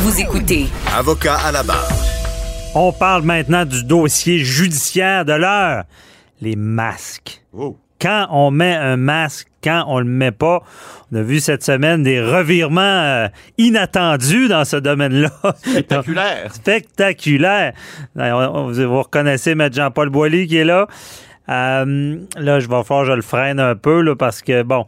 Vous écoutez Avocat à la barre. On parle maintenant du dossier judiciaire de l'heure. Les masques. Quand on met un masque, quand on le met pas, on a vu cette semaine des revirements euh, inattendus dans ce domaine-là. Spectaculaire. Spectaculaire. Euh, Vous reconnaissez M. Jean-Paul Boilly qui est là. Euh, là, je vais faire, je le freine un peu là, parce que bon.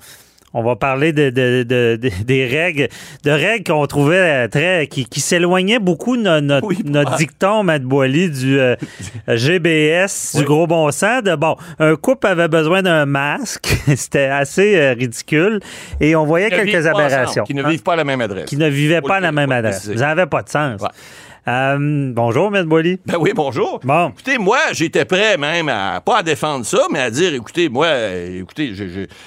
On va parler de, de- de- de- des règles, de règles qu'on trouvait très, qui, qui s'éloignaient beaucoup de no- notre, Oui, notre dicton, Matt Boily, du euh, GBS, du gros bon sens. De, bon, un couple avait besoin d'un masque. C'était assez euh, ridicule. Et on voyait quelques aberrations. ensemble, Qui ne vivent pas à la même adresse. Qui ne vivaient pas à la même adresse. Ça n'avait pas de sens. Ouais. Euh, bonjour, Matt Boily. Ben oui, bonjour. Bon. Écoutez, moi, j'étais prêt même à, pas à défendre ça, mais à dire, écoutez, moi, euh, écoutez,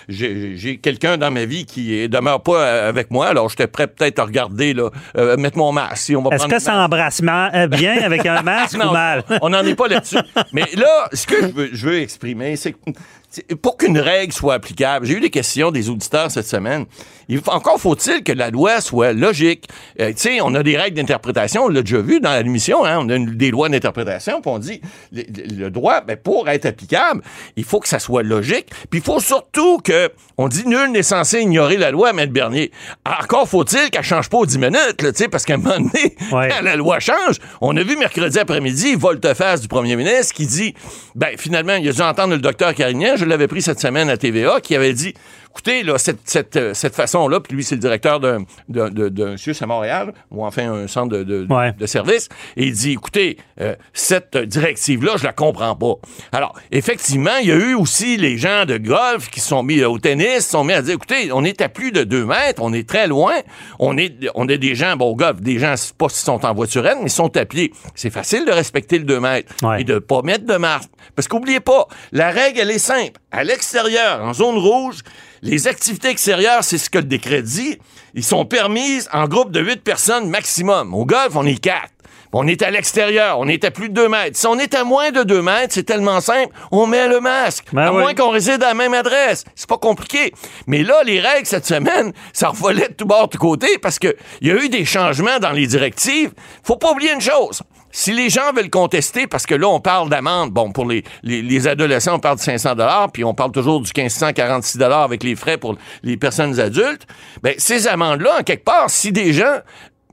j'ai- quelqu'un dans ma vie qui demeure pas euh, avec moi, alors j'étais prêt peut-être à regarder, là, euh, mettre mon masque. Si Est-ce que ça embrasse bien avec un masque Non, ou mal? on n'en est pas là-dessus. Mais là, ce que je veux, je veux exprimer, c'est que pour qu'une règle soit applicable, j'ai eu des questions des auditeurs cette semaine. Il encore faut-il que la loi soit logique. Euh, tu sais, on a des règles d'interprétation, on l'a déjà vu dans l'émission, hein, on a une- des lois d'interprétation, puis on dit le, le droit, ben, pour être applicable, il faut que ça soit logique, puis il faut surtout que, on dit nul n'est censé ignorer la loi, Maître Bernier. Encore faut-il qu'elle change pas aux 10 minutes, là, tu sais, parce qu'à un moment donné, Ouais. quand la loi change. On a vu mercredi après-midi volte-face du premier ministre qui dit, ben finalement, il a dû entendre le docteur Carignan, je l'avais pris cette semaine à TVA, qui avait dit, écoutez, là, cette, cette, euh, cette façon-là, puis lui, c'est le directeur d'un d'un- d'un- d'un CIUS à Montréal, ou enfin un centre de, de, Ouais. de service, et il dit, écoutez, euh, cette directive-là, je la comprends pas. Alors, effectivement, il y a eu aussi les gens de golf qui se sont mis euh, au tennis, sont mis à dire, écoutez, on est à plus de deux mètres, on est très loin, on est, on est des gens, bon, au golf, des gens, pas s'ils sont en voiturette, mais ils sont à pied. C'est facile de respecter le deux mètres Ouais. et de pas mettre de masque. Parce qu'oubliez pas, la règle, elle est simple. À l'extérieur, en zone rouge, les activités extérieures, c'est ce que le décret dit, ils sont permises en groupe de huit personnes maximum. Au golf, on est quatre. On est à l'extérieur, on est à plus de 2 mètres. Si on est à moins de 2 mètres, c'est tellement simple, on met le masque. Ben à oui. moins qu'on réside à la même adresse. C'est pas compliqué. Mais là, les règles cette semaine, ça revolait de tout bord, de tout côté, parce qu'il y a eu des changements dans les directives. Faut pas oublier une chose. Si les gens veulent contester, parce que là, on parle d'amende, bon, pour les, les, les adolescents, on parle de 500 puis on parle toujours du 1546 avec les frais pour les personnes adultes, ben, ces amendes-là, en quelque part, si des gens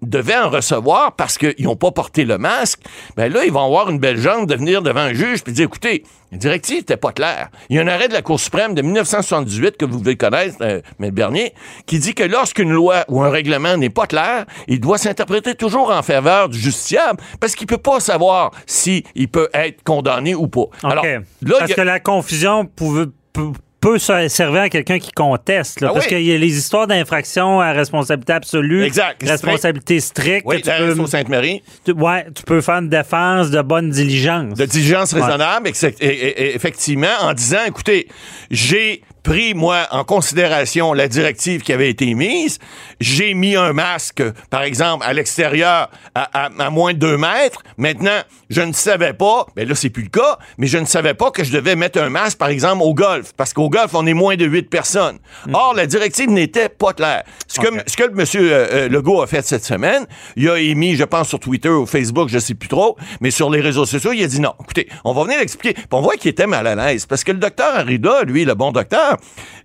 devaient en recevoir parce qu'ils n'ont pas porté le masque, ben là, ils vont avoir une belle jambe de venir devant un juge puis dire, écoutez, la directive n'était pas claire. Il y a un arrêt de la Cour suprême de 1978 que vous devez connaître, euh, M. Bernier, qui dit que lorsqu'une loi ou un règlement n'est pas clair, il doit s'interpréter toujours en faveur du justiciable parce qu'il peut pas savoir si il peut être condamné ou pas. Alors, là, Parce a- que la confusion pouvait- peut, peut se- servir à quelqu'un qui conteste. là, Ah parce oui. qu'il y a les histoires d'infraction à responsabilité absolue, Exact. responsabilité stricte. oui, tu, peux, Sainte-Marie. tu- ouais, tu peux faire une défense de bonne diligence. de diligence raisonnable, ex- et- et- et- effectivement, en disant, écoutez, j'ai pris, moi, en considération la directive qui avait été mise, j'ai mis un masque, par exemple, à l'extérieur à, à- à moins de 2 mètres. Maintenant, je ne savais pas, mais là, c'est plus le cas, mais je ne savais pas que je devais mettre un masque, par exemple, au golf, parce qu'au golf, on est moins de 8 personnes. Or, la directive n'était pas claire. Ce que, ce que le monsieur euh, euh, Legault a fait cette semaine, il a émis, je pense, sur Twitter ou Facebook, je sais plus trop, mais sur les réseaux sociaux, il a dit non. Écoutez, on va venir l'expliquer. Puis on voit qu'il était mal à l'aise parce que le docteur Arruda, lui, le bon docteur,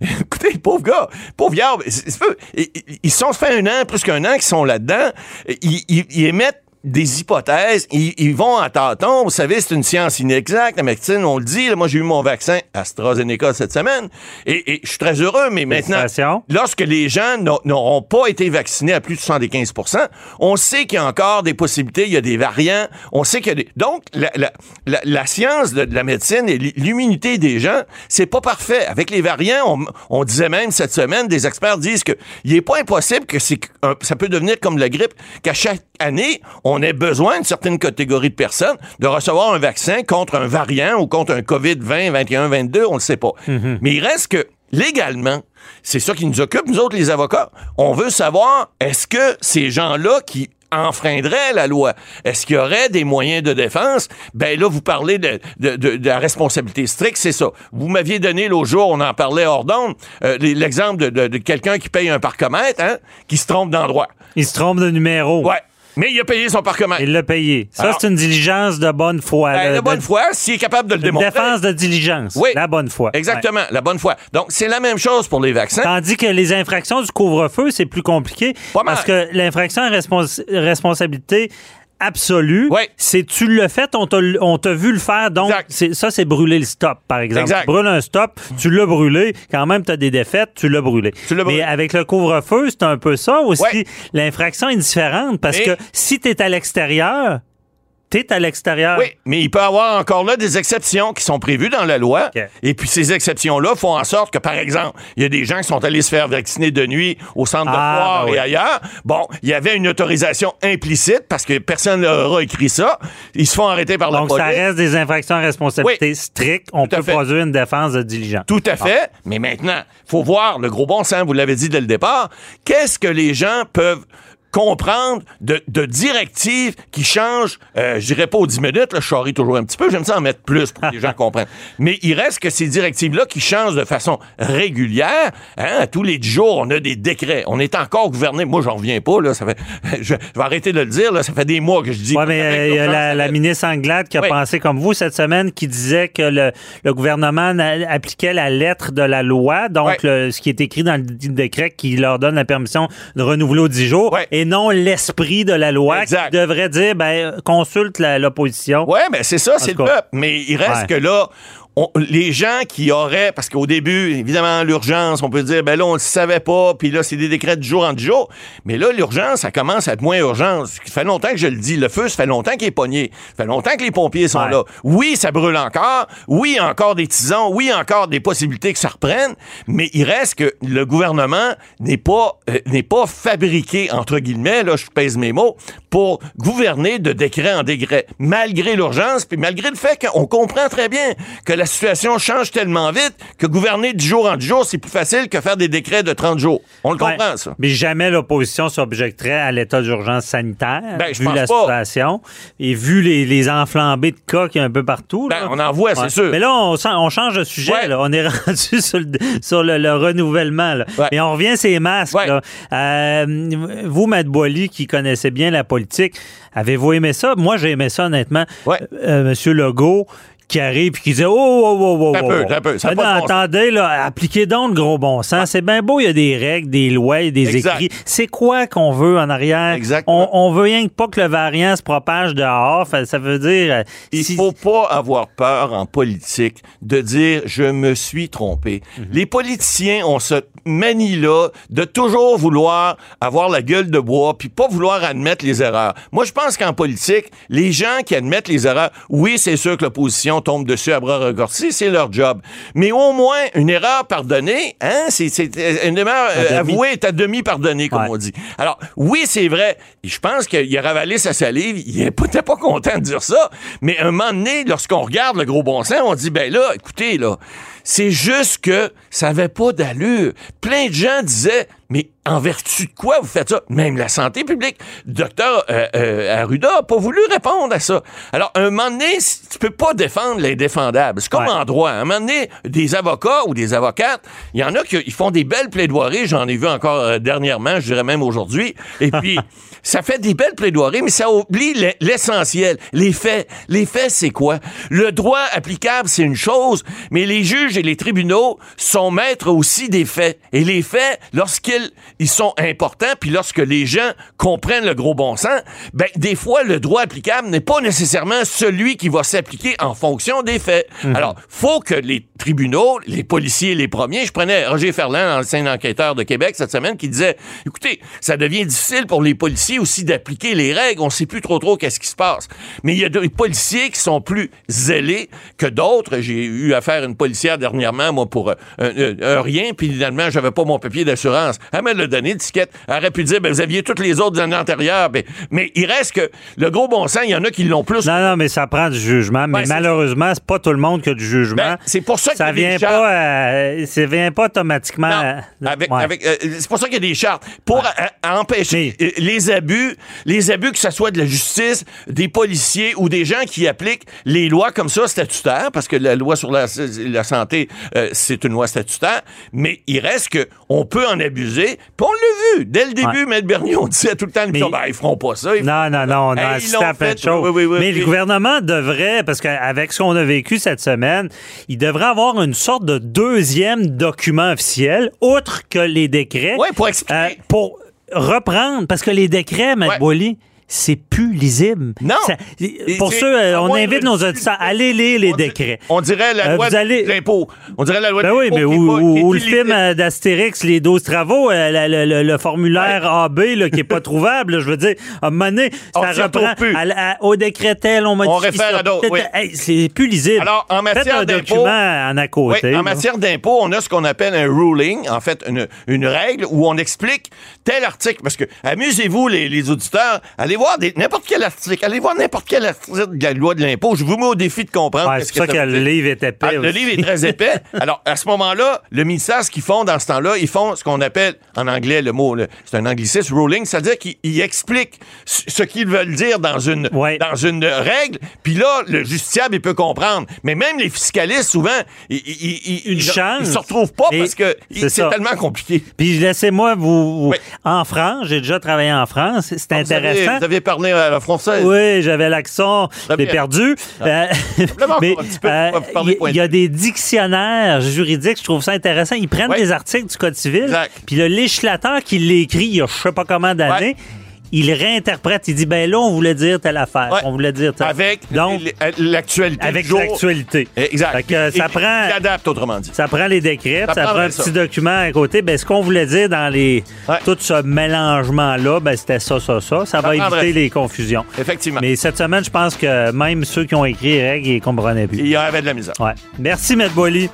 écoutez, pauvre gars, pauvre peu- ils- ils- sont fait un an, plus qu'un an qu'ils sont là-dedans. Ils émettent des hypothèses, ils, ils vont à tâtons. Vous savez, c'est une science inexacte. La médecine, on le dit. Là, moi, j'ai eu mon vaccin AstraZeneca cette semaine et, et je suis très heureux, mais maintenant, lorsque les gens n'a- n'auront pas été vaccinés à plus de 75% on sait qu'il y a encore des possibilités, il y a des variants, on sait qu'il y a des... Donc, la, la- la- la science de, de la médecine et l'immunité des gens, c'est pas parfait. Avec les variants, on, on disait même cette semaine, des experts disent que il est pas impossible que c'est ça peut devenir comme la grippe, qu'à chaque année, on ait besoin d'une certaine catégorie de personnes de recevoir un vaccin contre un variant ou contre un COVID-20, 21, 22, on le sait pas. Mais il reste que légalement, c'est ça qui nous occupe, nous autres, les avocats. On veut savoir, est-ce que ces gens-là qui enfreindraient la loi, est-ce qu'il y aurait des moyens de défense? Ben là, vous parlez de, de- de- de la responsabilité stricte, c'est ça. Vous m'aviez donné l'autre jour, on en parlait hors d'onde, euh, l'exemple de quelqu'un qui paye un parcomètre, hein, qui se trompe d'endroit. Il se trompe de numéro. Ouais. Mais il a payé son parcomètre. Il l'a payé. Ça, Alors- c'est une diligence de bonne foi. Ben, la de- bonne foi, s'il est capable de le Une démontrer. défense de diligence. Oui. La bonne foi. Exactement, la bonne foi. Donc, c'est la même chose pour les vaccins. Tandis que les infractions du couvre-feu, c'est plus compliqué. Pas mal. Parce que l'infraction à respons- responsabilité absolue, Ouais. c'est tu le fait, on t'a on t'a vu le faire, donc c'est- ça, c'est brûler le stop, par exemple. Exact. Tu brûles un stop, tu l'as brûlé, quand même, tu as des défaites, tu l'as brûlé. Tu l'as brûlé. Mais avec le couvre-feu, c'est un peu ça aussi. L'infraction est différente parce que si tu es à l'extérieur, tu es à l'extérieur. Oui, mais il peut y avoir encore là des exceptions qui sont prévues dans la loi. Et puis ces exceptions-là font en sorte que, par exemple, il y a des gens qui sont allés se faire vacciner de nuit au centre de Ah, foire ben et ailleurs. Bon, il y avait une autorisation implicite parce que personne n'aura écrit ça. Ils se font arrêter par la Donc, ça reste des infractions à responsabilité stricte. On peut fait. produire une défense de diligence. Tout à fait. Mais maintenant, faut voir le gros bon sens, vous l'avez dit dès le départ. Qu'est-ce que les gens peuvent comprendre de, de directives qui changent, euh, je dirais pas aux 10 minutes, là, je charrie toujours un petit peu, j'aime ça en mettre plus pour que les gens comprennent. Mais il reste que ces directives-là qui changent de façon régulière, hein, tous les 10 jours, on a des décrets. On est encore gouverné. Moi, j'en reviens pas, là, ça fait, je, je vais arrêter de le dire, là, ça fait des mois que je dis. Oui, mais euh, il y a la, ministre Anglade qui a Oui. pensé comme vous cette semaine, qui disait que le, le gouvernement appliquait la lettre de la loi, donc Ouais. le- ce qui est écrit dans le décret qui leur donne la permission de renouveler aux 10 jours, Ouais. et non l'esprit de la loi Exact. qui devrait dire, ben, consulte l'opposition. Ouais, ben c'est ça, c'est le peuple. Mais il reste Ouais. que là, on- les gens qui auraient, parce qu'au début, évidemment, l'urgence, on peut dire, ben là, on le savait pas, puis là, c'est des décrets du jour en jour. Mais là, l'urgence, ça commence à être moins urgence. Ça fait longtemps que je le dis. Le feu, ça fait longtemps qu'il est pogné. Ça fait longtemps que les pompiers sont Ouais. là. Oui, ça brûle encore. Oui, encore des tisons. Oui, encore des possibilités que ça reprenne. Mais il reste que le gouvernement n'est pas, euh, n'est pas fabriqué, entre guillemets, là, je pèse mes mots, pour gouverner de décret en décret, malgré l'urgence, puis malgré le fait qu'on comprend très bien que la situation change tellement vite que gouverner du jour en jour, c'est plus facile que faire des décrets de 30 jours. On le Ouais. comprend, ça. Mais jamais l'opposition s'objecterait à l'état d'urgence sanitaire, Ben, je vu pense la pas. situation, et vu les, les enflambées de cas qu'il y a un peu partout. Ben, là. on en voit, c'est sûr. Mais là, on, change de sujet. Ouais. là. On est rendu sur le, sur le, le renouvellement. là. Et on revient à ces masques. Là. Euh, vous, Matt Boily, qui connaissez bien la politique, avez-vous aimé ça? Moi, j'ai aimé ça, honnêtement. Euh, Monsieur Legault qui arrive et qui dit Oh, oh, oh, oh, oh, peu, oh. ça Ah pas bon sens. attendez, là, appliquez donc le gros bon sens. C'est bien beau, il y a des règles, des lois, et des Exact. écrits. C'est quoi qu'on veut en arrière? Exactement. On, on veut rien que pas que le variant se propage dehors. Ça veut dire... euh, Il si- faut pas avoir peur en politique de dire je me suis trompé. Mhm. Les politiciens ont ce manie-là de toujours vouloir avoir la gueule de bois puis pas vouloir admettre les erreurs. Moi, je pense qu'en politique, les gens qui admettent les erreurs, oui, c'est sûr que l'opposition tombe dessus à bras raccourcis, c'est leur job. Mais au moins, une erreur pardonnée, hein, c'est, c'est une erreur euh, avouée est à demi pardonnée, comme Ouais. on dit. Alors, oui, c'est vrai. Je pense qu'il a ravalé sa salive. Il n'était pas content de dire ça. Mais un moment donné, lorsqu'on regarde le gros bon sens, on dit, ben là, écoutez, là, c'est juste que ça avait pas d'allure. Plein de gens disaient, mais en vertu de quoi vous faites ça? Même la santé publique. Docteur euh, euh, Arruda n'a pas voulu répondre à ça. Alors, un moment donné, tu peux pas défendre l'indéfendable. C'est comme Ouais. en droit. À un moment donné, des avocats ou des avocates, il y en a qui ils font des belles plaidoiries. J'en ai vu encore euh, dernièrement, je dirais même aujourd'hui. Et puis, ça fait des belles plaidoiries, mais ça oublie l'e- l'essentiel, les faits. Les faits, c'est quoi? Le droit applicable, c'est une chose, mais les juges et les tribunaux sont maîtres aussi des faits. Et les faits, lorsqu'ils ils sont importants, puis lorsque les gens comprennent le gros bon sens, ben, des fois, le droit applicable n'est pas nécessairement celui qui va s'appliquer en fonction des faits. Alors, faut que les tribunaux, les policiers, les premiers, je prenais Roger Ferland, ancien enquêteur de Québec cette semaine, qui disait, écoutez, ça devient difficile pour les policiers aussi d'appliquer les règles, on sait plus trop trop qu'est-ce qui se passe. Mais il y a des policiers qui sont plus zélés que d'autres. J'ai eu affaire à une policière dernièrement, moi, pour euh, un, un- un rien, puis finalement, j'avais pas mon papier d'assurance. Elle me l'a donné, l'étiquette. Elle aurait pu dire, ben, vous aviez toutes les autres années antérieures. Ben, mais il reste que le gros bon sens, il y en a qui l'ont plus. Non, non, mais ça prend du jugement. Mais Ouais, c'est- malheureusement, c'est pas tout le monde qui a du jugement. Ben, c'est pour ça a ça vient pas, euh, ça vient pas automatiquement. Non, euh, avec, ouais. avec, euh, c'est pour ça qu'il y a des chartes. Pour euh, empêcher Mais- euh, les abus abus, les abus que ce soit de la justice, des policiers ou des gens qui appliquent les lois comme ça statutaires, parce que la loi sur la, la santé, euh, c'est une loi statutaire, mais il reste que on peut en abuser, puis on l'a vu. Dès le début, M. Bernier, on disait tout le temps, Mais- ben, ils feront pas ça. ils Non, non, non, on a assisté à plein de fait. choses. Oui, oui, oui, Mais oui. le gouvernement devrait, parce qu'avec ce qu'on a vécu cette semaine, il devrait avoir une sorte de deuxième document officiel, outre que les décrets. Ouais, pour expliquer. euh, pour reprendre, parce que les décrets, M. Ouais. C'est plus lisible. Non. Ça- pour ceux, euh, à on invite de- nos auditeurs, allez lire les décrets. On dirait la Euh, loi vous allez- de l'impôt. On dirait la loi Ben de oui, mais ou, le film euh, d'Astérix, Les 12 travaux, euh, le, formulaire AB là, qui est pas trouvable, là, je veux dire, à un moment donné, ça reprend à à- au décret tel, on modifie On réfère à d'autres, oui. Hey, c'est plus lisible. Alors, en matière d'impôt- document en à Oui, côté. en là. matière d'impôt, on a ce qu'on appelle un ruling, en fait, une, une règle où on explique tel article. Parce que, amusez-vous, les, les auditeurs, allez voir des- n'importe quel article, allez voir n'importe quel article de la loi de l'impôt. Je vous mets au défi de comprendre. Ouais, c'est pour ça que, veut le livre est épais. Ah, le livre est très épais. Alors, à ce moment-là, le ministère, ce qu'ils font dans ce temps-là, ils font ce qu'on appelle, en anglais, le mot, c'est un anglicisme, ruling, c'est-à-dire qu'ils ils expliquent ce qu'ils veulent dire dans une, Ouais. dans une règle, puis là, le justiciable, il peut comprendre. Mais même les fiscalistes, souvent, ils, ils, ils, Une ils- chance. ils se retrouvent pas Et parce que c'est tellement compliqué. Puis laissez-moi vous. vous- Oui. En France, j'ai déjà travaillé en France. C'est Vous avez, intéressant. vous avez parlé à la française. Oui, j'avais l'accent, je l'ai perdu. Euh, Simplement mais euh, il y, a des dictionnaires juridiques, je trouve ça intéressant. Ils prennent des articles du Code civil, Exact. puis le législateur qui l'écrit il y a je sais pas combien d'années, Ouais. Il réinterprète. Il dit, ben là, on voulait dire telle affaire, Ouais. on voulait dire telle Avec Donc, l'actualité. avec l'actualité. Exact. Fait que, ça prend- Il adapte, autrement dit. Ça prend les décrets, Ça ça, prend un ça. petit document à côté. Ben, ce qu'on voulait dire dans les Ouais. tout ce mélangement-là, ben, c'était ça, ça, ça. Ça va éviter les confusions. Effectivement. Mais cette semaine, je pense que même ceux qui ont écrit les règles, ils comprenaient plus. Il y avait de la misère. Ouais. Merci, Maître Boily.